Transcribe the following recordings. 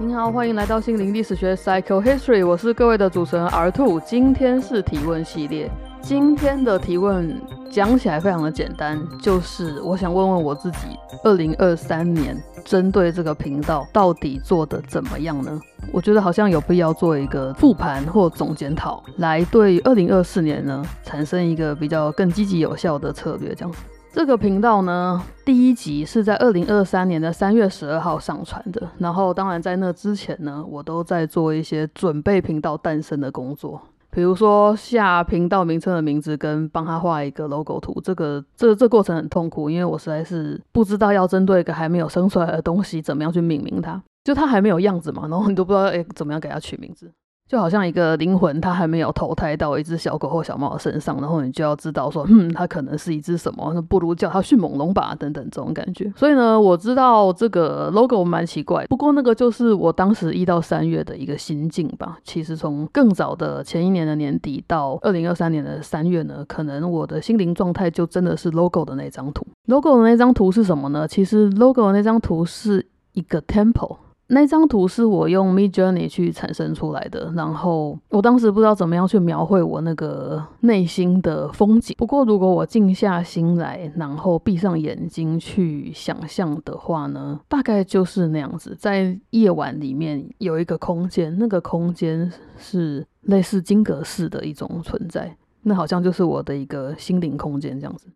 您好，欢迎来到心灵历史学 Psycho History，我是各位的主持人 R Two。今天是提问系列，今天的提问讲起来非常的简单，就是我想问问我自己，二零二三年针对这个频道到底做的怎么样呢？我觉得好像有必要做一个复盘或总检讨，来对二零二四年呢产生一个比较更积极有效的策略，这样。这个频道呢，第一集是在二零二三年的三月十二号上传的。然后，当然在那之前呢，我都在做一些准备频道诞生的工作，比如说下频道名称的名字跟帮他画一个 logo 图。这个这这过程很痛苦，因为我实在是不知道要针对一个还没有生出来的东西怎么样去命名它，就它还没有样子嘛，然后你都不知道哎怎么样给它取名字。就好像一个灵魂，它还没有投胎到一只小狗或小猫的身上，然后你就要知道说，嗯，它可能是一只什么，那不如叫它迅猛龙吧，等等这种感觉。所以呢，我知道这个 logo 蛮奇怪，不过那个就是我当时一到三月的一个心境吧。其实从更早的前一年的年底到二零二三年的三月呢，可能我的心灵状态就真的是 logo 的那张图。logo 的那张图是什么呢？其实 logo 的那张图是一个 temple。那张图是我用 Mid Journey 去产生出来的，然后我当时不知道怎么样去描绘我那个内心的风景。不过如果我静下心来，然后闭上眼睛去想象的话呢，大概就是那样子，在夜晚里面有一个空间，那个空间是类似金阁寺的一种存在，那好像就是我的一个心灵空间这样子。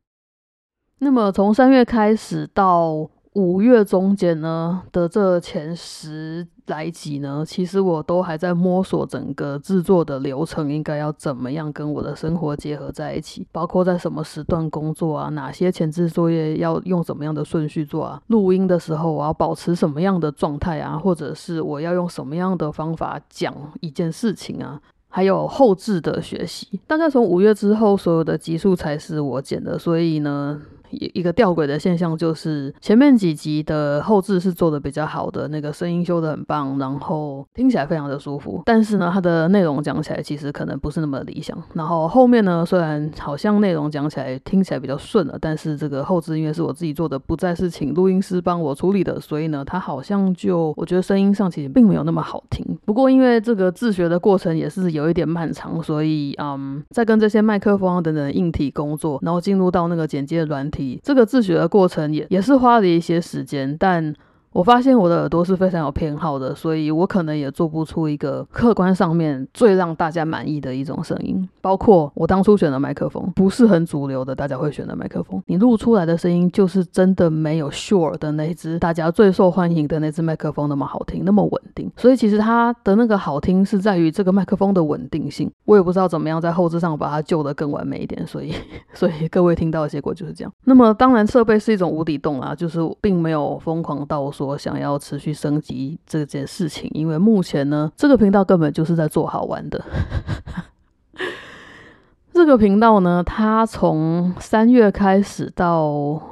那么从三月开始到。五月中间呢的这前十来集呢，其实我都还在摸索整个制作的流程，应该要怎么样跟我的生活结合在一起，包括在什么时段工作啊，哪些前置作业要用怎么样的顺序做啊，录音的时候我要保持什么样的状态啊，或者是我要用什么样的方法讲一件事情啊，还有后置的学习，大概从五月之后，所有的集数才是我剪的，所以呢。一一个吊诡的现象就是，前面几集的后置是做的比较好的，那个声音修的很棒，然后听起来非常的舒服。但是呢，它的内容讲起来其实可能不是那么理想。然后后面呢，虽然好像内容讲起来听起来比较顺了，但是这个后置因为是我自己做的，不再是请录音师帮我处理的，所以呢，它好像就我觉得声音上其实并没有那么好听。不过因为这个自学的过程也是有一点漫长，所以嗯，在跟这些麦克风等等硬体工作，然后进入到那个剪接软体。这个自学的过程也也是花了一些时间，但。我发现我的耳朵是非常有偏好的，所以我可能也做不出一个客观上面最让大家满意的一种声音。包括我当初选的麦克风，不是很主流的，大家会选的麦克风，你录出来的声音就是真的没有 Sure 的那只大家最受欢迎的那只麦克风那么好听，那么稳定。所以其实它的那个好听是在于这个麦克风的稳定性。我也不知道怎么样在后置上把它救得更完美一点，所以 所以各位听到的结果就是这样。那么当然设备是一种无底洞啊，就是并没有疯狂到。说我想要持续升级这件事情，因为目前呢，这个频道根本就是在做好玩的。这个频道呢，它从三月开始到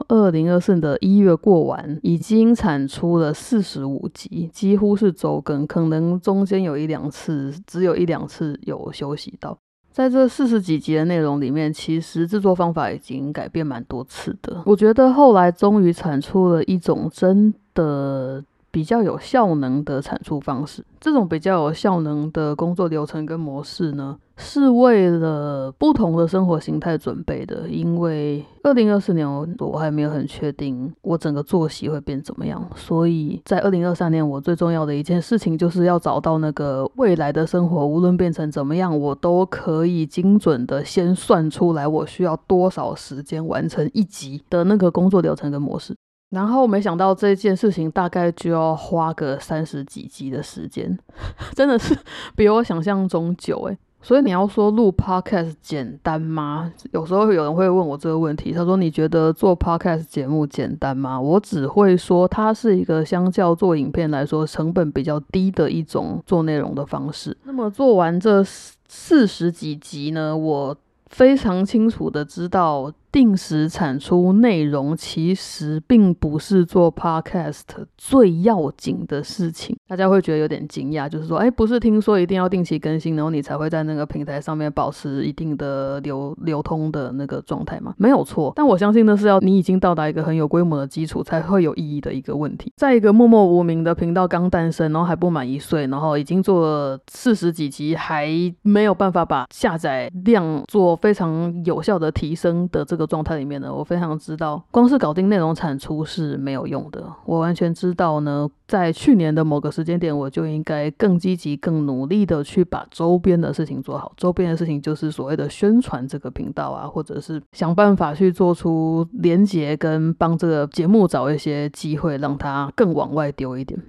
二零二四的一月过完，已经产出了四十五集，几乎是周更，可能中间有一两次，只有一两次有休息到。在这四十几集的内容里面，其实制作方法已经改变蛮多次的。我觉得后来终于产出了一种真的。比较有效能的产出方式，这种比较有效能的工作流程跟模式呢，是为了不同的生活形态准备的。因为二零二四年我我还没有很确定我整个作息会变怎么样，所以在二零二三年我最重要的一件事情就是要找到那个未来的生活，无论变成怎么样，我都可以精准的先算出来我需要多少时间完成一集的那个工作流程跟模式。然后没想到这件事情大概就要花个三十几集的时间，真的是比我想象中久诶。所以你要说录 podcast 简单吗？有时候有人会问我这个问题，他说你觉得做 podcast 节目简单吗？我只会说它是一个相较做影片来说成本比较低的一种做内容的方式。那么做完这四十几集呢，我非常清楚的知道。定时产出内容，其实并不是做 podcast 最要紧的事情。大家会觉得有点惊讶，就是说，哎，不是听说一定要定期更新，然后你才会在那个平台上面保持一定的流流通的那个状态吗？没有错，但我相信那是要你已经到达一个很有规模的基础才会有意义的一个问题。在一个默默无名的频道刚诞生，然后还不满一岁，然后已经做了四十几集，还没有办法把下载量做非常有效的提升的这个状态里面呢，我非常知道，光是搞定内容产出是没有用的。我完全知道呢，在去年的某个时间点，我就应该更积极、更努力的去把周边的事情做好。周边的事情就是所谓的宣传这个频道啊，或者是想办法去做出连接跟帮这个节目找一些机会，让它更往外丢一点。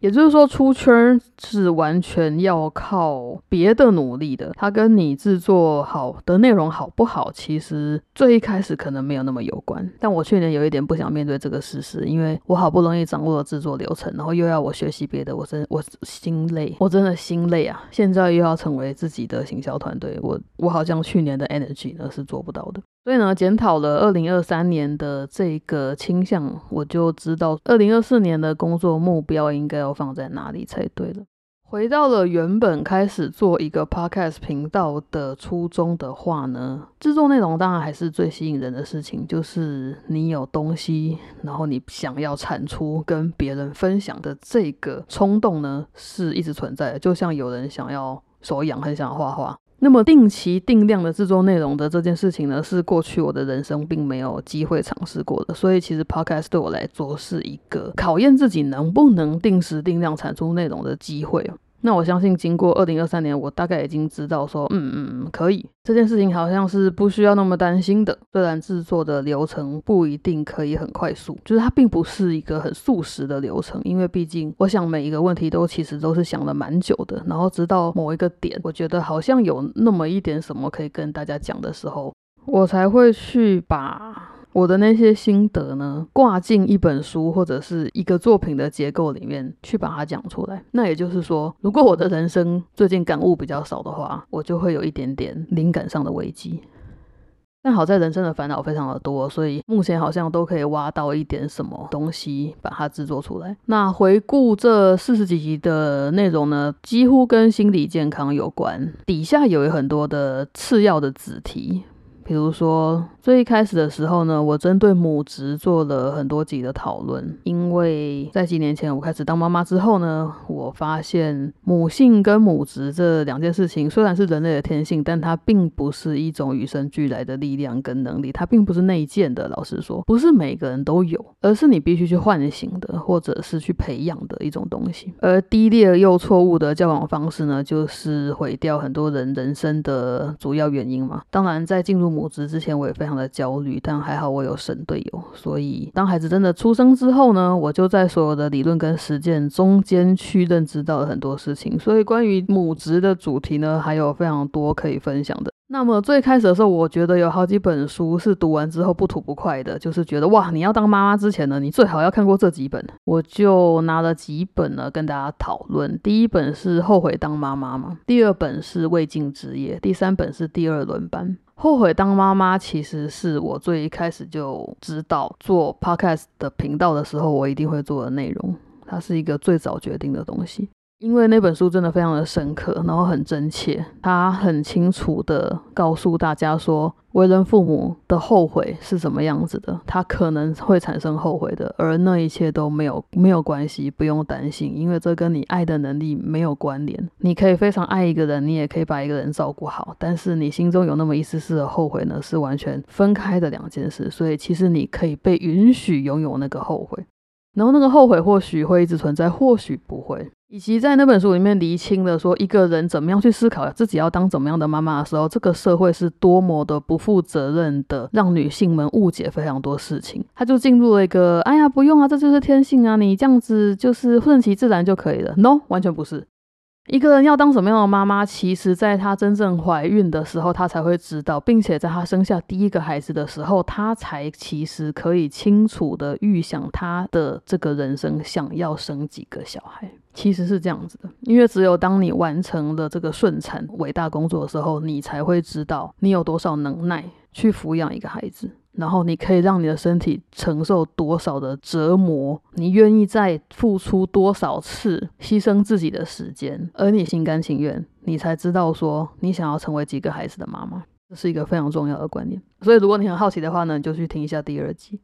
也就是说，出圈是完全要靠别的努力的。它跟你制作好的内容好不好，其实最一开始可能没有那么有关。但我去年有一点不想面对这个事实，因为我好不容易掌握了制作流程，然后又要我学习别的，我真我心累，我真的心累啊！现在又要成为自己的行销团队，我我好像去年的 energy 呢是做不到的。所以呢，检讨了二零二三年的这个倾向，我就知道二零二四年的工作目标应该要放在哪里才对了。回到了原本开始做一个 podcast 频道的初衷的话呢，制作内容当然还是最吸引人的事情，就是你有东西，然后你想要产出跟别人分享的这个冲动呢，是一直存在的。就像有人想要手痒，很想画画。那么定期定量的制作内容的这件事情呢，是过去我的人生并没有机会尝试过的，所以其实 podcast 对我来说是一个考验自己能不能定时定量产出内容的机会那我相信，经过二零二三年，我大概已经知道说，嗯嗯，可以这件事情好像是不需要那么担心的。虽然制作的流程不一定可以很快速，就是它并不是一个很速食的流程，因为毕竟我想每一个问题都其实都是想了蛮久的。然后直到某一个点，我觉得好像有那么一点什么可以跟大家讲的时候，我才会去把。我的那些心得呢，挂进一本书或者是一个作品的结构里面去把它讲出来。那也就是说，如果我的人生最近感悟比较少的话，我就会有一点点灵感上的危机。但好在人生的烦恼非常的多，所以目前好像都可以挖到一点什么东西，把它制作出来。那回顾这四十几集的内容呢，几乎跟心理健康有关，底下有很多的次要的子题。比如说，最一开始的时候呢，我针对母职做了很多集的讨论，因为在几年前我开始当妈妈之后呢，我发现母性跟母职这两件事情虽然是人类的天性，但它并不是一种与生俱来的力量跟能力，它并不是内建的。老实说，不是每个人都有，而是你必须去唤醒的，或者是去培养的一种东西。而低劣又错误的交往方式呢，就是毁掉很多人人生的主要原因嘛。当然，在进入母职之前，我也非常的焦虑，但还好我有神队友，所以当孩子真的出生之后呢，我就在所有的理论跟实践中间去认知到了很多事情。所以关于母职的主题呢，还有非常多可以分享的。那么最开始的时候，我觉得有好几本书是读完之后不吐不快的，就是觉得哇，你要当妈妈之前呢，你最好要看过这几本。我就拿了几本呢跟大家讨论。第一本是《后悔当妈妈》嘛，第二本是《未尽之业》，第三本是《第二轮班》。后悔当妈妈，其实是我最一开始就知道做 podcast 的频道的时候，我一定会做的内容。它是一个最早决定的东西。因为那本书真的非常的深刻，然后很真切，他很清楚的告诉大家说，为人父母的后悔是什么样子的，他可能会产生后悔的，而那一切都没有没有关系，不用担心，因为这跟你爱的能力没有关联。你可以非常爱一个人，你也可以把一个人照顾好，但是你心中有那么一丝丝的后悔呢，是完全分开的两件事。所以其实你可以被允许拥有那个后悔，然后那个后悔或许会一直存在，或许不会。以及在那本书里面厘清了说，一个人怎么样去思考自己要当怎么样的妈妈的时候，这个社会是多么的不负责任的，让女性们误解非常多事情。他就进入了一个，哎呀，不用啊，这就是天性啊，你这样子就是顺其自然就可以了。No，完全不是。一个人要当什么样的妈妈，其实在她真正怀孕的时候，她才会知道，并且在她生下第一个孩子的时候，她才其实可以清楚的预想她的这个人生想要生几个小孩。其实是这样子的，因为只有当你完成了这个顺产伟大工作的时候，你才会知道你有多少能耐去抚养一个孩子。然后你可以让你的身体承受多少的折磨，你愿意再付出多少次牺牲自己的时间，而你心甘情愿，你才知道说你想要成为几个孩子的妈妈，这是一个非常重要的观念。所以如果你很好奇的话呢，你就去听一下第二集。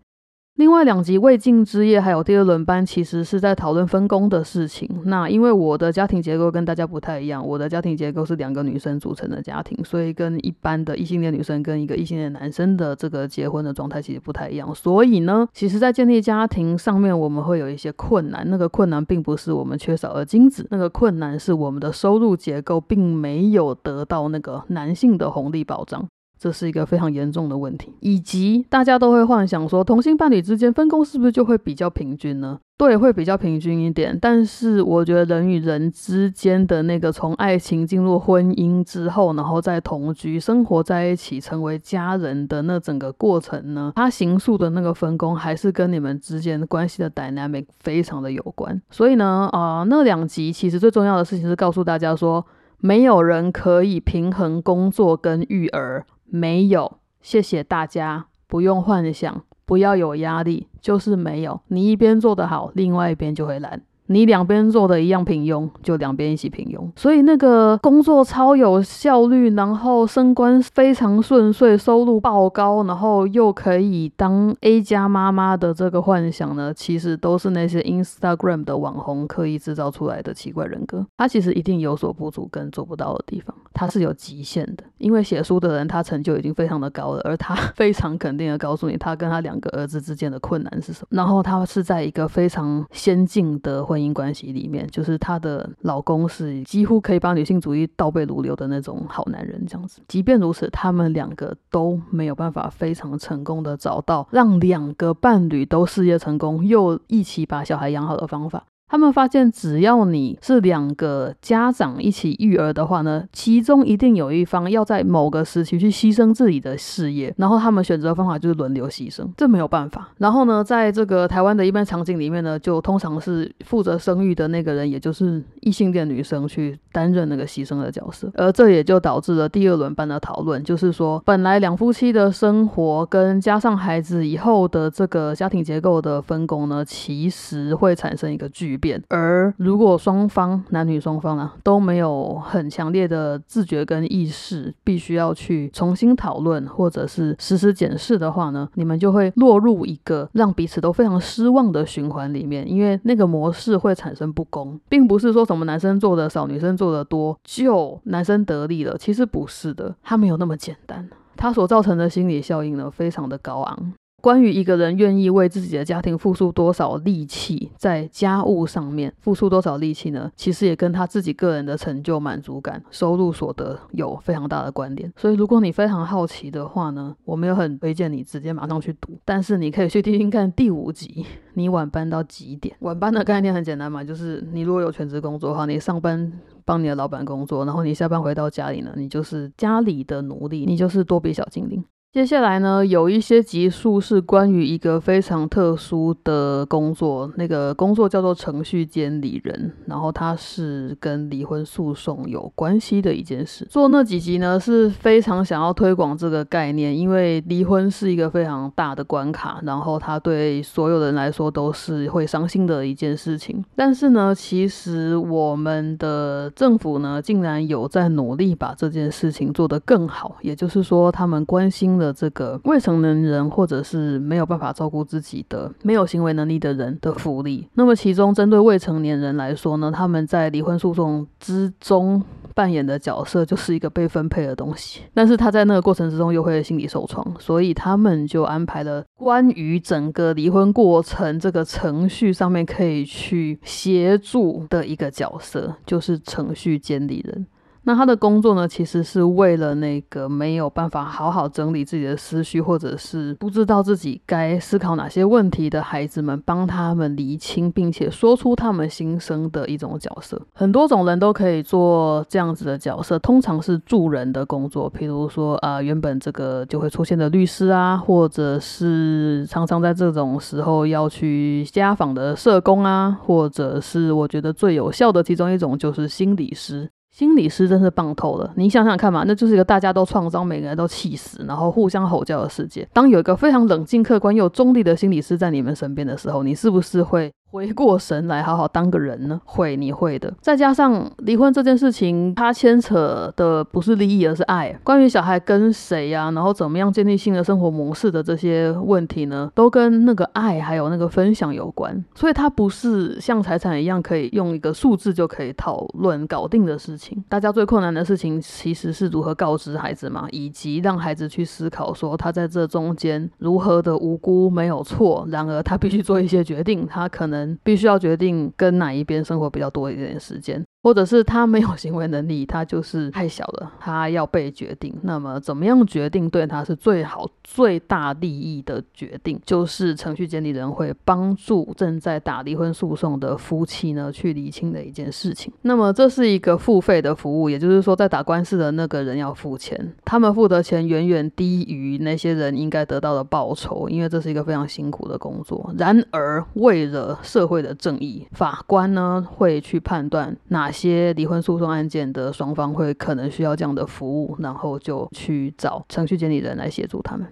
另外两集未尽之夜还有第二轮班，其实是在讨论分工的事情。那因为我的家庭结构跟大家不太一样，我的家庭结构是两个女生组成的家庭，所以跟一般的异性恋女生跟一个异性恋男生的这个结婚的状态其实不太一样。所以呢，其实在建立家庭上面，我们会有一些困难。那个困难并不是我们缺少了精子，那个困难是我们的收入结构并没有得到那个男性的红利保障。这是一个非常严重的问题，以及大家都会幻想说，同性伴侣之间分工是不是就会比较平均呢？对，会比较平均一点。但是我觉得人与人之间的那个从爱情进入婚姻之后，然后再同居生活在一起，成为家人的那整个过程呢，它形塑的那个分工还是跟你们之间关系的 dynamic 非常的有关。所以呢，啊，那两集其实最重要的事情是告诉大家说，没有人可以平衡工作跟育儿。没有，谢谢大家，不用幻想，不要有压力，就是没有。你一边做得好，另外一边就会懒。你两边做的一样平庸，就两边一起平庸。所以那个工作超有效率，然后升官非常顺遂，收入爆高，然后又可以当 A 加妈妈的这个幻想呢，其实都是那些 Instagram 的网红刻意制造出来的奇怪人格。他其实一定有所不足跟做不到的地方，他是有极限的。因为写书的人他成就已经非常的高了，而他非常肯定的告诉你，他跟他两个儿子之间的困难是什么。然后他是在一个非常先进的。婚姻姻关系里面，就是她的老公是几乎可以把女性主义倒背如流的那种好男人，这样子。即便如此，他们两个都没有办法非常成功的找到让两个伴侣都事业成功，又一起把小孩养好的方法。他们发现，只要你是两个家长一起育儿的话呢，其中一定有一方要在某个时期去牺牲自己的事业，然后他们选择的方法就是轮流牺牲，这没有办法。然后呢，在这个台湾的一般场景里面呢，就通常是负责生育的那个人，也就是异性恋女生去担任那个牺牲的角色，而这也就导致了第二轮班的讨论，就是说，本来两夫妻的生活跟加上孩子以后的这个家庭结构的分工呢，其实会产生一个巨。变，而如果双方男女双方呢都没有很强烈的自觉跟意识，必须要去重新讨论或者是实时检视的话呢，你们就会落入一个让彼此都非常失望的循环里面，因为那个模式会产生不公，并不是说什么男生做的少，女生做的多就男生得利了，其实不是的，它没有那么简单，它所造成的心理效应呢非常的高昂。关于一个人愿意为自己的家庭付出多少力气，在家务上面付出多少力气呢？其实也跟他自己个人的成就满足感、收入所得有非常大的关联。所以，如果你非常好奇的话呢，我没有很推荐你直接马上去读，但是你可以去听听看第五集。你晚班到几点？晚班的概念很简单嘛，就是你如果有全职工作的话，你上班帮你的老板工作，然后你下班回到家里呢，你就是家里的奴隶，你就是多比小精灵。接下来呢，有一些集数是关于一个非常特殊的工作，那个工作叫做程序监理人，然后它是跟离婚诉讼有关系的一件事。做那几集呢，是非常想要推广这个概念，因为离婚是一个非常大的关卡，然后它对所有人来说都是会伤心的一件事情。但是呢，其实我们的政府呢，竟然有在努力把这件事情做得更好，也就是说，他们关心。的这个未成年人，或者是没有办法照顾自己的、没有行为能力的人的福利。那么，其中针对未成年人来说呢，他们在离婚诉讼之中扮演的角色就是一个被分配的东西。但是他在那个过程之中又会心理受创，所以他们就安排了关于整个离婚过程这个程序上面可以去协助的一个角色，就是程序监理人。那他的工作呢，其实是为了那个没有办法好好整理自己的思绪，或者是不知道自己该思考哪些问题的孩子们，帮他们厘清，并且说出他们心声的一种角色。很多种人都可以做这样子的角色，通常是助人的工作，譬如说啊，原本这个就会出现的律师啊，或者是常常在这种时候要去家访的社工啊，或者是我觉得最有效的其中一种就是心理师。心理师真是棒透了，你想想看嘛，那就是一个大家都创伤，每个人都气死，然后互相吼叫的世界。当有一个非常冷静、客观又中立的心理师在你们身边的时候，你是不是会？回过神来，好好当个人呢？会，你会的。再加上离婚这件事情，它牵扯的不是利益，而是爱。关于小孩跟谁呀，然后怎么样建立新的生活模式的这些问题呢，都跟那个爱还有那个分享有关。所以它不是像财产一样可以用一个数字就可以讨论搞定的事情。大家最困难的事情其实是如何告知孩子嘛，以及让孩子去思考说他在这中间如何的无辜没有错，然而他必须做一些决定，他可能。必须要决定跟哪一边生活比较多一点时间。或者是他没有行为能力，他就是太小了，他要被决定。那么怎么样决定对他是最好、最大利益的决定？就是程序监理人会帮助正在打离婚诉讼的夫妻呢去厘清的一件事情。那么这是一个付费的服务，也就是说，在打官司的那个人要付钱，他们付的钱远远低于那些人应该得到的报酬，因为这是一个非常辛苦的工作。然而，为了社会的正义，法官呢会去判断哪。些离婚诉讼案件的双方会可能需要这样的服务，然后就去找程序监理人来协助他们。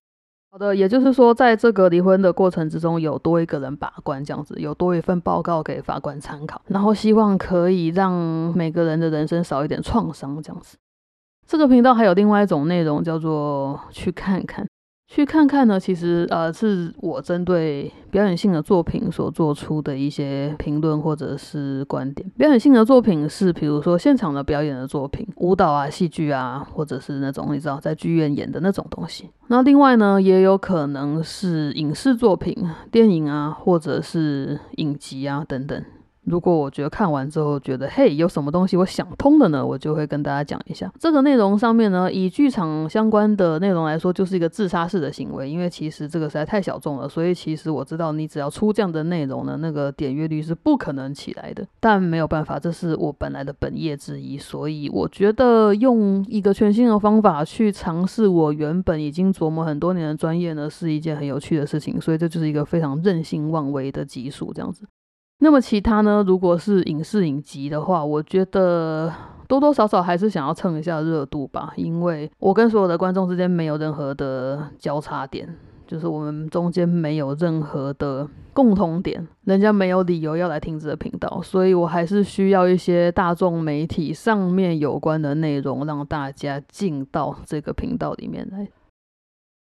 好的，也就是说，在这个离婚的过程之中，有多一个人把关，这样子有多一份报告给法官参考，然后希望可以让每个人的人生少一点创伤，这样子。这个频道还有另外一种内容，叫做去看看。去看看呢，其实呃是我针对表演性的作品所做出的一些评论或者是观点。表演性的作品是比如说现场的表演的作品，舞蹈啊、戏剧啊，或者是那种你知道在剧院演的那种东西。那另外呢，也有可能是影视作品、电影啊，或者是影集啊等等。如果我觉得看完之后觉得嘿有什么东西我想通了呢，我就会跟大家讲一下这个内容上面呢，以剧场相关的内容来说，就是一个自杀式的行为，因为其实这个实在太小众了，所以其实我知道你只要出这样的内容呢，那个点阅率是不可能起来的。但没有办法，这是我本来的本业之一，所以我觉得用一个全新的方法去尝试我原本已经琢磨很多年的专业呢，是一件很有趣的事情，所以这就是一个非常任性妄为的技术，这样子。那么其他呢？如果是影视影集的话，我觉得多多少少还是想要蹭一下热度吧，因为我跟所有的观众之间没有任何的交叉点，就是我们中间没有任何的共同点，人家没有理由要来听这个频道，所以我还是需要一些大众媒体上面有关的内容，让大家进到这个频道里面来。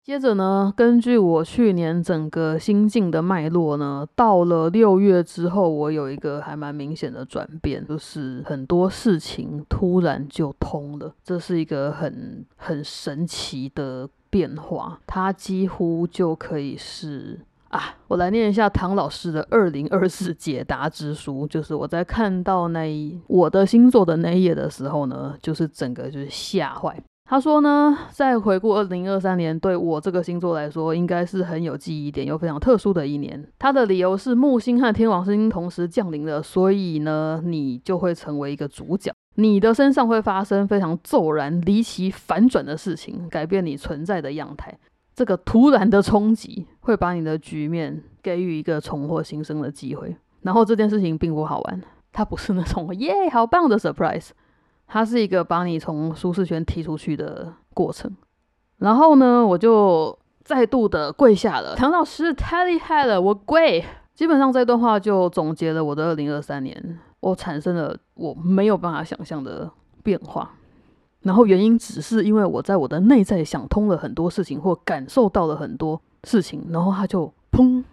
接着呢，根据我去年整个心境的脉络呢，到了六月之后，我有一个还蛮明显的转变，就是很多事情突然就通了，这是一个很很神奇的变化，它几乎就可以是啊，我来念一下唐老师的二零二四解答之书，就是我在看到那一我的星座的那一页的时候呢，就是整个就是吓坏。他说呢，在回顾二零二三年，对我这个星座来说，应该是很有记忆点又非常特殊的一年。他的理由是木星和天王星同时降临了，所以呢，你就会成为一个主角，你的身上会发生非常骤然、离奇、反转的事情，改变你存在的样态。这个突然的冲击会把你的局面给予一个重获新生的机会。然后这件事情并不好玩，它不是那种 耶好棒的 surprise。它是一个把你从舒适圈踢出去的过程，然后呢，我就再度的跪下了。唐老师太厉害了，我跪。基本上这段话就总结了我的二零二三年，我产生了我没有办法想象的变化。然后原因只是因为我在我的内在想通了很多事情，或感受到了很多事情，然后它就砰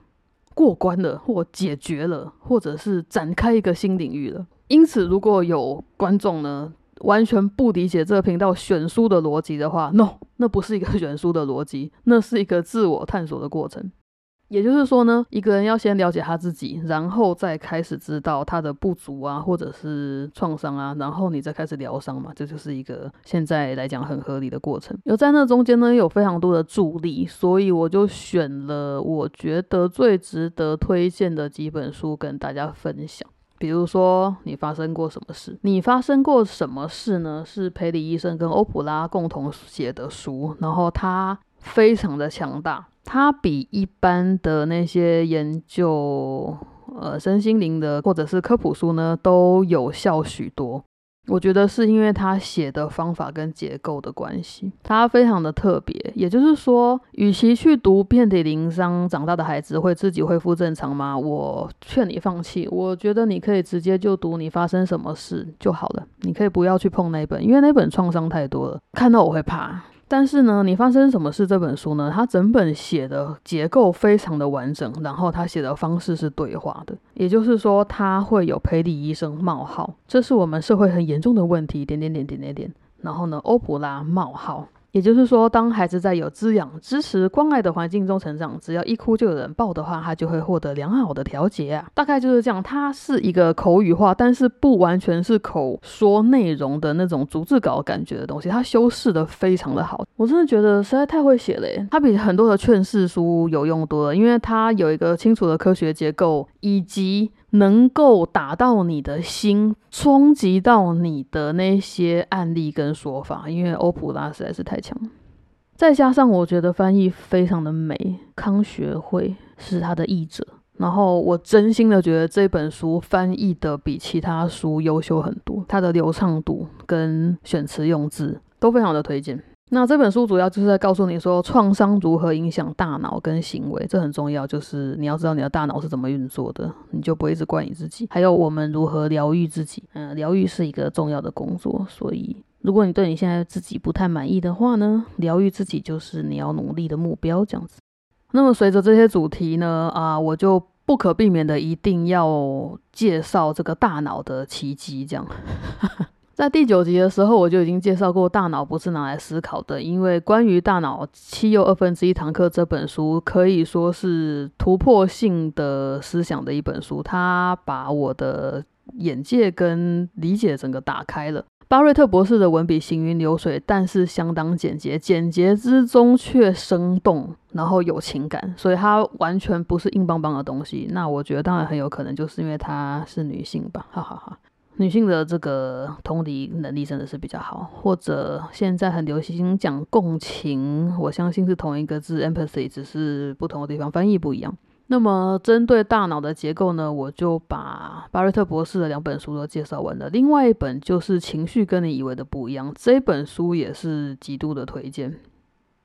过关了，或解决了，或者是展开一个新领域了。因此，如果有观众呢？完全不理解这个频道选书的逻辑的话，no，那不是一个选书的逻辑，那是一个自我探索的过程。也就是说呢，一个人要先了解他自己，然后再开始知道他的不足啊，或者是创伤啊，然后你再开始疗伤嘛，这就是一个现在来讲很合理的过程。有在那中间呢，有非常多的助力，所以我就选了我觉得最值得推荐的几本书跟大家分享。比如说，你发生过什么事？你发生过什么事呢？是培里医生跟欧普拉共同写的书，然后他非常的强大，他比一般的那些研究呃身心灵的或者是科普书呢都有效许多。我觉得是因为他写的方法跟结构的关系，他非常的特别。也就是说，与其去读遍体鳞伤长大的孩子会自己恢复正常吗？我劝你放弃。我觉得你可以直接就读你发生什么事就好了。你可以不要去碰那本，因为那本创伤太多了，看到我会怕。但是呢，你发生什么事这本书呢？它整本写的结构非常的完整，然后它写的方式是对话的，也就是说，它会有陪理医生冒号，这是我们社会很严重的问题，点点点点点点，然后呢，欧普拉冒号。也就是说，当孩子在有滋养、支持、关爱的环境中成长，只要一哭就有人抱的话，他就会获得良好的调节啊。大概就是这样。它是一个口语化，但是不完全是口说内容的那种逐字稿感觉的东西。它修饰的非常的好，我真的觉得实在太会写了。它比很多的劝世书有用多了，因为它有一个清楚的科学结构以及。能够打到你的心，冲击到你的那些案例跟说法，因为欧普拉实在是太强。再加上我觉得翻译非常的美，康学会是他的译者，然后我真心的觉得这本书翻译的比其他书优秀很多，它的流畅度跟选词用字都非常的推荐。那这本书主要就是在告诉你说，创伤如何影响大脑跟行为，这很重要。就是你要知道你的大脑是怎么运作的，你就不会一直怪你自己。还有我们如何疗愈自己，嗯，疗愈是一个重要的工作。所以，如果你对你现在自己不太满意的话呢，疗愈自己就是你要努力的目标。这样子。那么，随着这些主题呢，啊，我就不可避免的一定要介绍这个大脑的奇迹，这样。在第九集的时候，我就已经介绍过，大脑不是拿来思考的。因为关于大脑七又二分之一堂课这本书，可以说是突破性的思想的一本书，它把我的眼界跟理解整个打开了。巴瑞特博士的文笔行云流水，但是相当简洁，简洁之中却生动，然后有情感，所以它完全不是硬邦邦的东西。那我觉得，当然很有可能就是因为她是女性吧，哈哈哈。女性的这个同理能力真的是比较好，或者现在很流行讲共情，我相信是同一个字 empathy，只是不同的地方翻译不一样。那么针对大脑的结构呢，我就把巴瑞特博士的两本书都介绍完了。另外一本就是情绪跟你以为的不一样，这本书也是极度的推荐。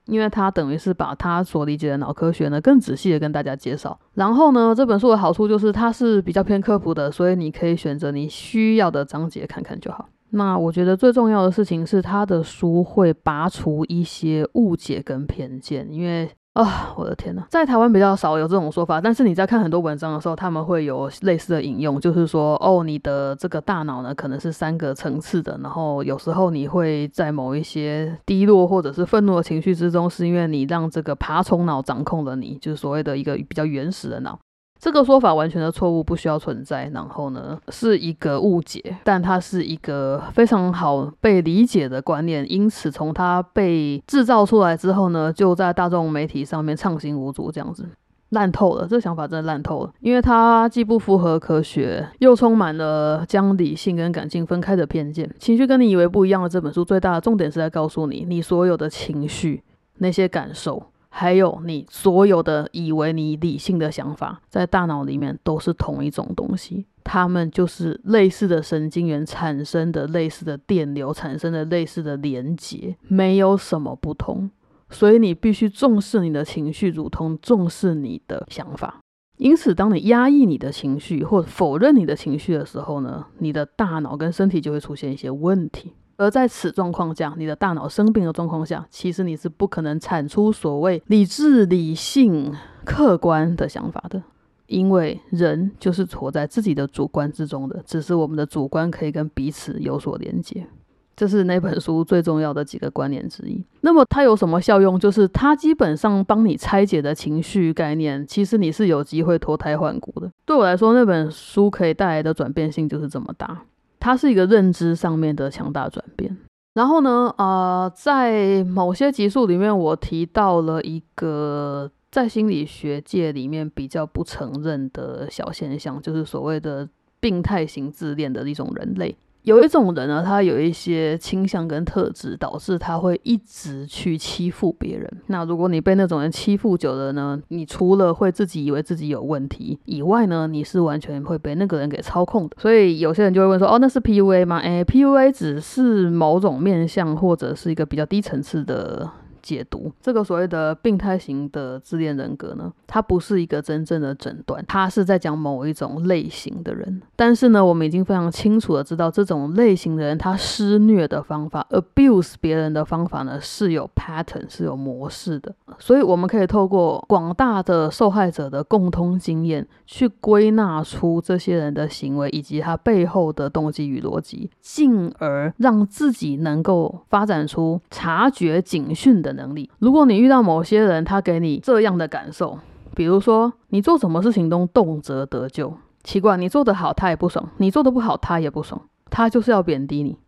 因为他等于是把他所理解的脑科学呢更仔细的跟大家介绍，然后呢这本书的好处就是它是比较偏科普的，所以你可以选择你需要的章节看看就好。那我觉得最重要的事情是他的书会拔除一些误解跟偏见，因为。啊，我的天呐，在台湾比较少有这种说法，但是你在看很多文章的时候，他们会有类似的引用，就是说，哦，你的这个大脑呢，可能是三个层次的，然后有时候你会在某一些低落或者是愤怒的情绪之中，是因为你让这个爬虫脑掌控了你，就是所谓的一个比较原始的脑。这个说法完全的错误，不需要存在。然后呢，是一个误解，但它是一个非常好被理解的观念。因此，从它被制造出来之后呢，就在大众媒体上面畅行无阻，这样子烂透了。这想法真的烂透了，因为它既不符合科学，又充满了将理性跟感性分开的偏见。情绪跟你以为不一样的这本书最大的重点是在告诉你，你所有的情绪那些感受。还有你所有的以为你理性的想法，在大脑里面都是同一种东西，它们就是类似的神经元产生的类似的电流产生的类似的连接，没有什么不同。所以你必须重视你的情绪，如同重视你的想法。因此，当你压抑你的情绪或否认你的情绪的时候呢，你的大脑跟身体就会出现一些问题。而在此状况下，你的大脑生病的状况下，其实你是不可能产出所谓理智、理性、客观的想法的，因为人就是活在自己的主观之中的，只是我们的主观可以跟彼此有所连接。这是那本书最重要的几个观念之一。那么它有什么效用？就是它基本上帮你拆解的情绪概念，其实你是有机会脱胎换骨的。对我来说，那本书可以带来的转变性就是这么大。它是一个认知上面的强大转变。然后呢，呃，在某些集数里面，我提到了一个在心理学界里面比较不承认的小现象，就是所谓的病态型自恋的一种人类。有一种人呢，他有一些倾向跟特质，导致他会一直去欺负别人。那如果你被那种人欺负久了呢，你除了会自己以为自己有问题以外呢，你是完全会被那个人给操控的。所以有些人就会问说，哦，那是 PUA 吗？诶 p u a 只是某种面向或者是一个比较低层次的。解读这个所谓的病态型的自恋人格呢，它不是一个真正的诊断，它是在讲某一种类型的人。但是呢，我们已经非常清楚的知道，这种类型的人他施虐的方法，abuse 别人的方法呢是有 pattern 是有模式的。所以我们可以透过广大的受害者的共通经验，去归纳出这些人的行为以及他背后的动机与逻辑，进而让自己能够发展出察觉警讯的。能力。如果你遇到某些人，他给你这样的感受，比如说你做什么事情都动辄得咎，奇怪，你做得好他也不爽，你做得不好他也不爽，他就是要贬低你，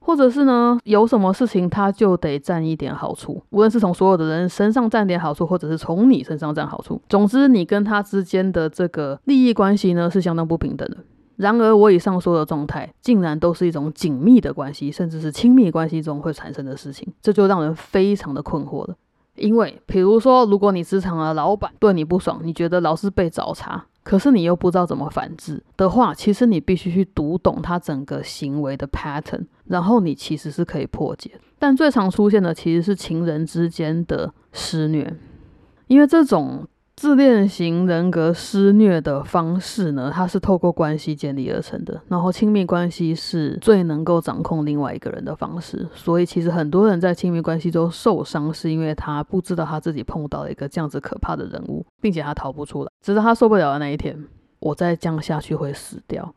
或者是呢，有什么事情他就得占一点好处，无论是从所有的人身上占点好处，或者是从你身上占好处，总之你跟他之间的这个利益关系呢是相当不平等的。然而，我以上说的状态，竟然都是一种紧密的关系，甚至是亲密关系中会产生的事情，这就让人非常的困惑了。因为，比如说，如果你职场的老板对你不爽，你觉得老是被找茬，可是你又不知道怎么反制的话，其实你必须去读懂他整个行为的 pattern，然后你其实是可以破解。但最常出现的其实是情人之间的施虐，因为这种。自恋型人格施虐的方式呢，它是透过关系建立而成的。然后亲密关系是最能够掌控另外一个人的方式。所以其实很多人在亲密关系中受伤，是因为他不知道他自己碰到了一个这样子可怕的人物，并且他逃不出来，直到他受不了的那一天，我再这样下去会死掉，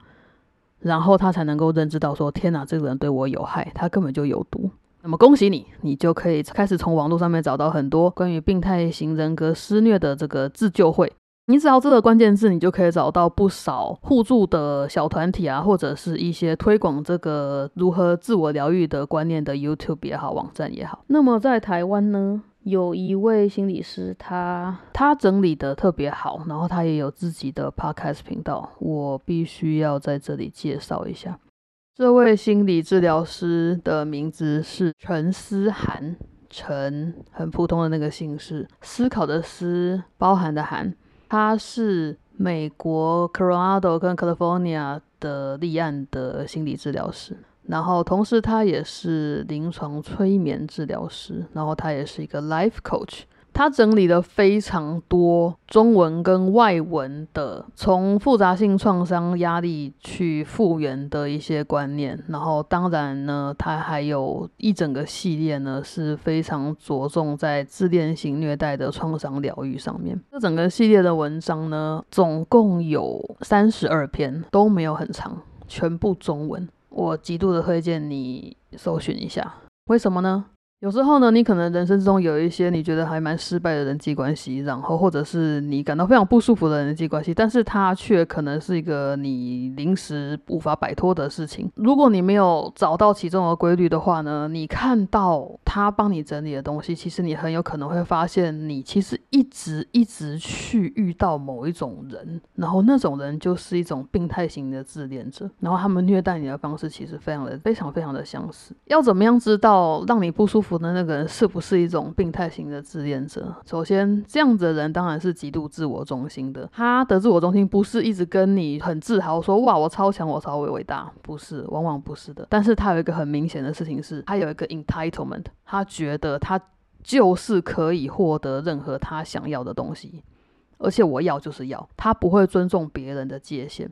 然后他才能够认知到说：天哪，这个人对我有害，他根本就有毒。那么恭喜你，你就可以开始从网络上面找到很多关于病态型人格施虐的这个自救会。你只要这个关键字，你就可以找到不少互助的小团体啊，或者是一些推广这个如何自我疗愈的观念的 YouTube 也好，网站也好。那么在台湾呢，有一位心理师，他他整理的特别好，然后他也有自己的 Podcast 频道，我必须要在这里介绍一下。这位心理治疗师的名字是陈思涵，陈很普通的那个姓氏，思考的思，包含的涵。他是美国 Colorado 跟 California 的立案的心理治疗师，然后同时他也是临床催眠治疗师，然后他也是一个 life coach。他整理了非常多中文跟外文的，从复杂性创伤压力去复原的一些观念，然后当然呢，他还有一整个系列呢，是非常着重在自恋型虐待的创伤疗愈上面。这整个系列的文章呢，总共有三十二篇，都没有很长，全部中文。我极度的推荐你搜寻一下，为什么呢？有时候呢，你可能人生中有一些你觉得还蛮失败的人际关系，然后或者是你感到非常不舒服的人际关系，但是它却可能是一个你临时无法摆脱的事情。如果你没有找到其中的规律的话呢，你看到他帮你整理的东西，其实你很有可能会发现，你其实一直一直去遇到某一种人，然后那种人就是一种病态型的自恋者，然后他们虐待你的方式其实非常的非常非常的相似。要怎么样知道让你不舒服？的那个人是不是一种病态型的自恋者？首先，这样子的人当然是极度自我中心的。他的自我中心不是一直跟你很自豪说“哇，我超强，我超伟伟大”，不是，往往不是的。但是他有一个很明显的事情是，他有一个 entitlement，他觉得他就是可以获得任何他想要的东西，而且我要就是要，他不会尊重别人的界限。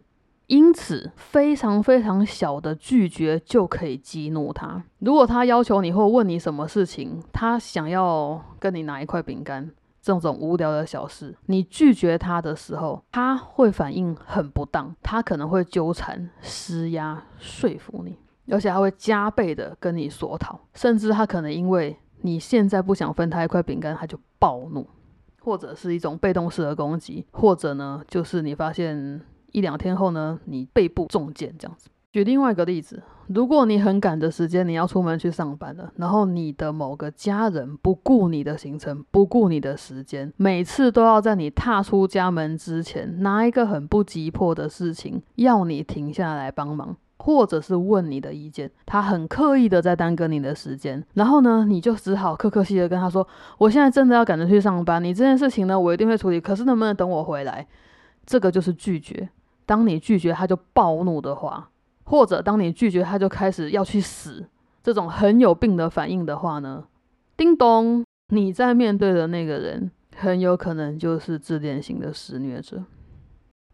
因此，非常非常小的拒绝就可以激怒他。如果他要求你或问你什么事情，他想要跟你拿一块饼干，这种无聊的小事，你拒绝他的时候，他会反应很不当，他可能会纠缠、施压、说服你，而且他会加倍的跟你索讨，甚至他可能因为你现在不想分他一块饼干，他就暴怒，或者是一种被动式的攻击，或者呢，就是你发现。一两天后呢，你背部中箭这样子。举另外一个例子，如果你很赶的时间，你要出门去上班了，然后你的某个家人不顾你的行程，不顾你的时间，每次都要在你踏出家门之前拿一个很不急迫的事情要你停下来帮忙，或者是问你的意见，他很刻意的在耽搁你的时间，然后呢，你就只好客客气的跟他说：“我现在真的要赶着去上班，你这件事情呢，我一定会处理，可是能不能等我回来？”这个就是拒绝。当你拒绝他就暴怒的话，或者当你拒绝他就开始要去死，这种很有病的反应的话呢，叮咚，你在面对的那个人很有可能就是自恋型的施虐者。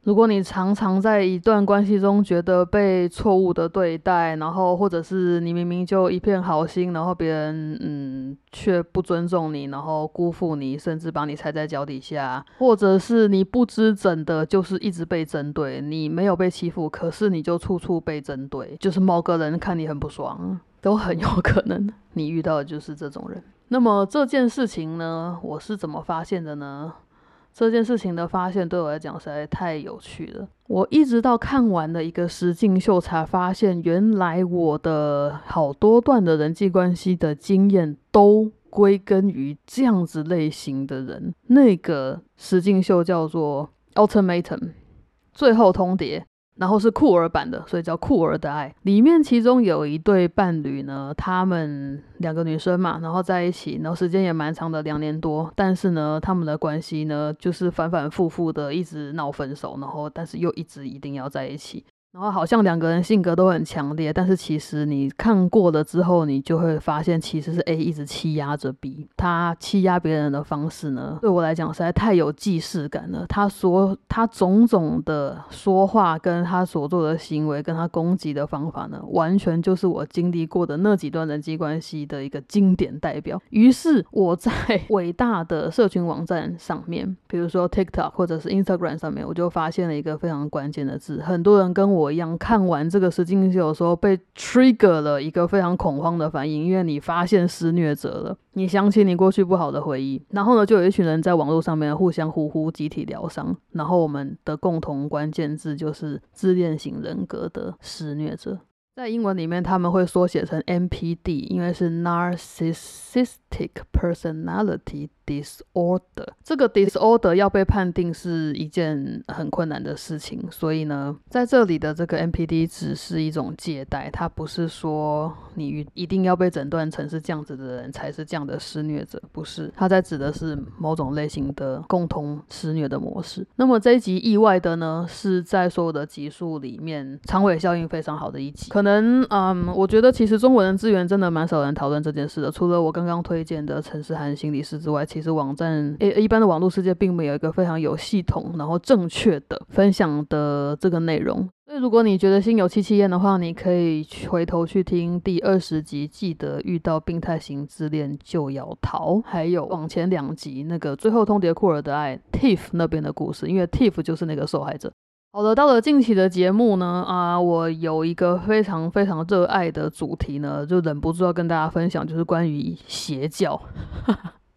如果你常常在一段关系中觉得被错误的对待，然后或者是你明明就一片好心，然后别人嗯却不尊重你，然后辜负你，甚至把你踩在脚底下，或者是你不知怎的，就是一直被针对，你没有被欺负，可是你就处处被针对，就是某个人看你很不爽，都很有可能你遇到的就是这种人。那么这件事情呢，我是怎么发现的呢？这件事情的发现对我来讲实在太有趣了。我一直到看完了一个实境秀，才发现原来我的好多段的人际关系的经验都归根于这样子类型的人。那个实境秀叫做《Ultimatum》，最后通牒。然后是酷儿版的，所以叫酷儿的爱。里面其中有一对伴侣呢，他们两个女生嘛，然后在一起，然后时间也蛮长的，两年多。但是呢，他们的关系呢，就是反反复复的一直闹分手，然后但是又一直一定要在一起。然后好像两个人性格都很强烈，但是其实你看过了之后，你就会发现其实是 A 一直欺压着 B。他欺压别人的方式呢，对我来讲实在太有既视感了。他说他种种的说话，跟他所做的行为，跟他攻击的方法呢，完全就是我经历过的那几段人际关系的一个经典代表。于是我在 伟大的社群网站上面，比如说 TikTok 或者是 Instagram 上面，我就发现了一个非常关键的字，很多人跟我。我一样看完这个实境秀的时候，被 trigger 了一个非常恐慌的反应，因为你发现施虐者了，你想起你过去不好的回忆，然后呢，就有一群人在网络上面互相呼呼集体疗伤，然后我们的共同关键字就是自恋型人格的施虐者。在英文里面，他们会缩写成 NPD，因为是 narcissist Take Personality Disorder。这个 disorder 要被判定是一件很困难的事情，所以呢，在这里的这个 NPD 只是一种借贷，它不是说你一定要被诊断成是这样子的人才是这样的施虐者，不是。它在指的是某种类型的共同施虐的模式。那么这一集意外的呢，是在所有的集数里面长尾效应非常好的一集。可能嗯，我觉得其实中文的资源真的蛮少人讨论这件事的。除了我刚刚推荐的陈思涵心理师之外，其实网站诶一般的网络世界并没有一个非常有系统然后正确的分享的这个内容。所以如果你觉得心有戚戚焉的话，你可以回头去听第二十集，记得遇到病态型自恋就要逃，还有往前两集那个最后通牒库尔的爱 Tiff 那边的故事，因为 Tiff 就是那个受害者。好的，到了近期的节目呢，啊，我有一个非常非常热爱的主题呢，就忍不住要跟大家分享，就是关于邪教。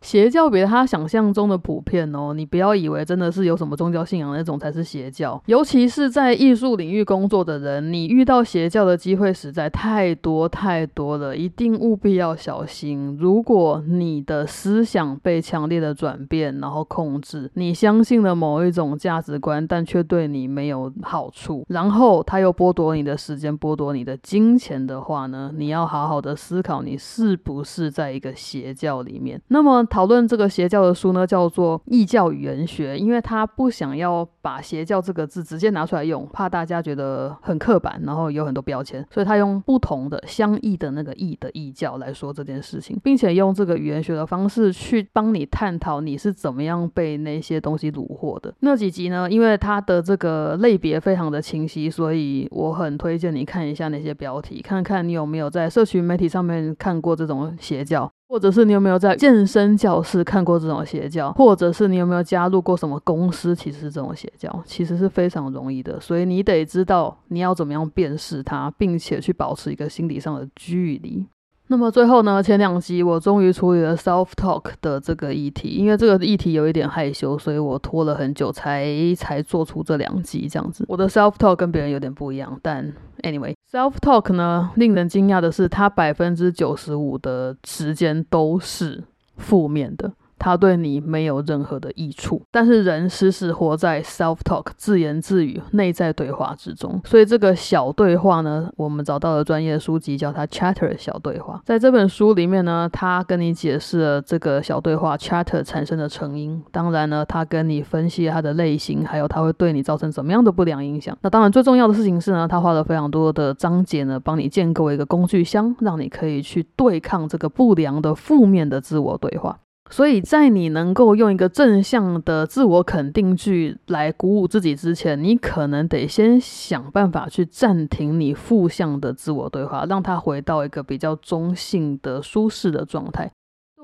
邪教比他想象中的普遍哦，你不要以为真的是有什么宗教信仰那种才是邪教，尤其是在艺术领域工作的人，你遇到邪教的机会实在太多太多了，一定务必要小心。如果你的思想被强烈的转变，然后控制，你相信了某一种价值观，但却对你没有好处，然后他又剥夺你的时间，剥夺你的金钱的话呢，你要好好的思考，你是不是在一个邪教里面。那么。讨论这个邪教的书呢，叫做《异教语言学》，因为他不想要把邪教这个字直接拿出来用，怕大家觉得很刻板，然后有很多标签，所以他用不同的相异的那个异的异教来说这件事情，并且用这个语言学的方式去帮你探讨你是怎么样被那些东西虏获的。那几集呢，因为它的这个类别非常的清晰，所以我很推荐你看一下那些标题，看看你有没有在社群媒体上面看过这种邪教。或者是你有没有在健身教室看过这种邪教？或者是你有没有加入过什么公司？其实是这种邪教其实是非常容易的，所以你得知道你要怎么样辨识它，并且去保持一个心理上的距离。那么最后呢，前两集我终于处理了 self talk 的这个议题，因为这个议题有一点害羞，所以我拖了很久才才做出这两集这样子。我的 self talk 跟别人有点不一样，但 anyway self talk 呢，令人惊讶的是，它百分之九十五的时间都是负面的。它对你没有任何的益处。但是人时时活在 self talk 自言自语、内在对话之中，所以这个小对话呢，我们找到了专业书籍叫它 chatter 小对话。在这本书里面呢，他跟你解释了这个小对话 chatter 产生的成因。当然呢，他跟你分析它的类型，还有它会对你造成怎么样的不良影响。那当然最重要的事情是呢，他花了非常多的章节呢，帮你建构一个工具箱，让你可以去对抗这个不良的负面的自我对话。所以在你能够用一个正向的自我肯定句来鼓舞自己之前，你可能得先想办法去暂停你负向的自我对话，让它回到一个比较中性的、舒适的状态。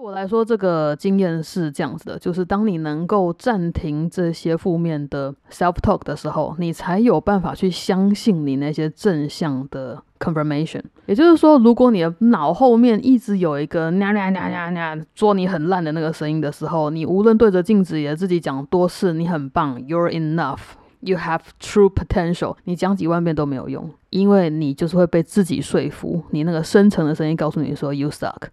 我来说，这个经验是这样子的：，就是当你能够暂停这些负面的 self talk 的时候，你才有办法去相信你那些正向的。confirmation，也就是说，如果你的脑后面一直有一个 nha nha nha nha nha 说你很烂的那个声音的时候，你无论对着镜子也自己讲多次你很棒，you're enough，you have true potential，你讲几万遍都没有用，因为你就是会被自己说服，你那个深层的声音告诉你说 you suck。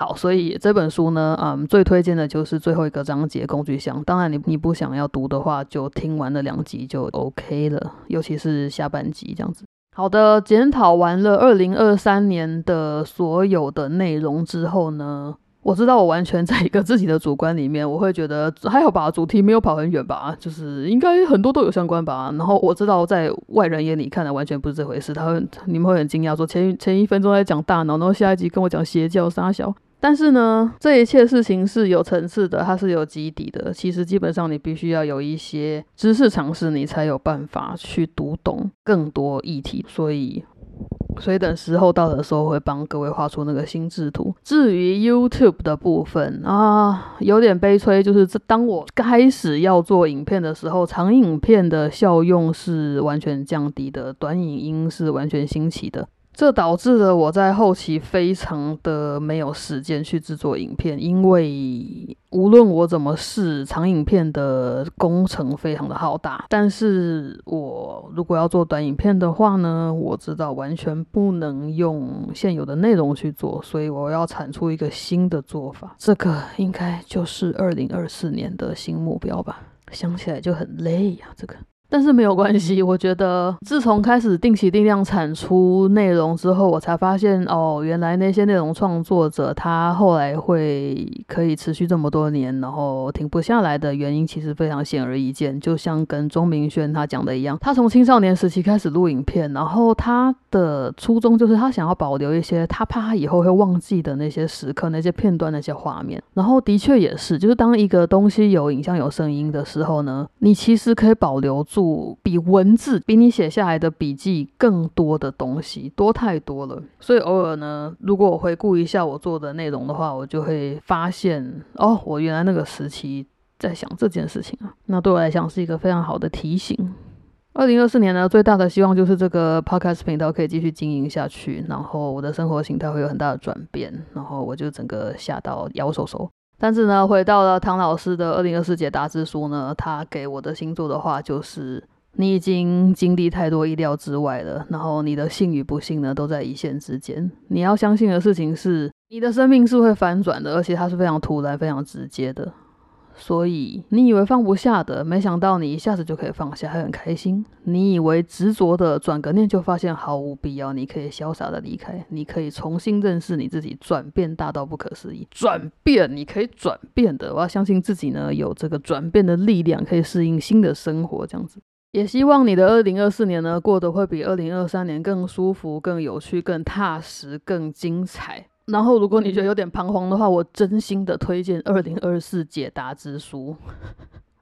好，所以这本书呢，嗯，最推荐的就是最后一个章节工具箱。当然，你你不想要读的话，就听完了两集就 OK 了，尤其是下半集这样子。好的，检讨完了二零二三年的所有的内容之后呢，我知道我完全在一个自己的主观里面，我会觉得还好吧，主题没有跑很远吧，就是应该很多都有相关吧。然后我知道在外人眼里看来完全不是这回事，他会你们会很惊讶说前前一分钟在讲大脑，然后下一集跟我讲邪教杀小。但是呢，这一切事情是有层次的，它是有基底的。其实基本上你必须要有一些知识常识，你才有办法去读懂更多议题。所以，所以等时候到的时候，会帮各位画出那个心智图。至于 YouTube 的部分啊，有点悲催，就是这当我开始要做影片的时候，长影片的效用是完全降低的，短影音是完全兴起的。这导致了我在后期非常的没有时间去制作影片，因为无论我怎么试，长影片的工程非常的浩大。但是我如果要做短影片的话呢，我知道完全不能用现有的内容去做，所以我要产出一个新的做法。这个应该就是二零二四年的新目标吧？想起来就很累呀，这个。但是没有关系，我觉得自从开始定期定量产出内容之后，我才发现哦，原来那些内容创作者他后来会可以持续这么多年，然后停不下来的原因其实非常显而易见。就像跟钟明轩他讲的一样，他从青少年时期开始录影片，然后他的初衷就是他想要保留一些他怕他以后会忘记的那些时刻、那些片段、那些画面。然后的确也是，就是当一个东西有影像、有声音的时候呢，你其实可以保留住。比文字比你写下来的笔记更多的东西多太多了，所以偶尔呢，如果我回顾一下我做的内容的话，我就会发现哦，我原来那个时期在想这件事情啊，那对我来讲是一个非常好的提醒。二零二四年呢，最大的希望就是这个 podcast 频道可以继续经营下去，然后我的生活形态会有很大的转变，然后我就整个吓到摇手手。但是呢，回到了唐老师的二零二四解答之书呢，他给我的星座的话就是：你已经经历太多意料之外了，然后你的幸与不幸呢都在一线之间。你要相信的事情是，你的生命是会反转的，而且它是非常突然、非常直接的。所以你以为放不下的，没想到你一下子就可以放下，还很开心。你以为执着的，转个念就发现毫无必要，你可以潇洒的离开，你可以重新认识你自己，转变大到不可思议。转变，你可以转变的。我要相信自己呢，有这个转变的力量，可以适应新的生活。这样子，也希望你的二零二四年呢，过得会比二零二三年更舒服、更有趣、更踏实、更精彩。然后，如果你觉得有点彷徨的话，我真心的推荐《二零二四解答之书》。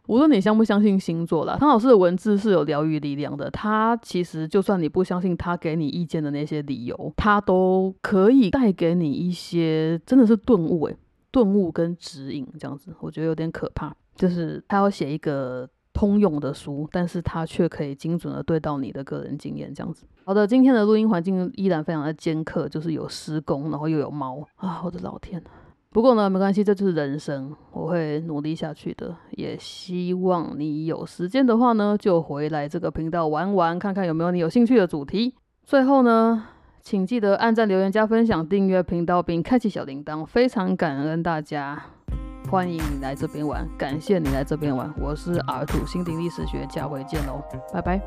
无论你相不相信星座啦，汤老师的文字是有疗愈力量的。他其实就算你不相信他给你意见的那些理由，他都可以带给你一些真的是顿悟诶，顿悟跟指引这样子，我觉得有点可怕。就是他要写一个。通用的书，但是它却可以精准的对到你的个人经验，这样子。好的，今天的录音环境依然非常的尖刻，就是有施工，然后又有猫啊，我的老天！不过呢，没关系，这就是人生，我会努力下去的。也希望你有时间的话呢，就回来这个频道玩玩，看看有没有你有兴趣的主题。最后呢，请记得按赞、留言、加分享、订阅频道并开启小铃铛，非常感恩大家。欢迎你来这边玩，感谢你来这边玩。我是 R 土心灵历史学，下回见喽，拜拜。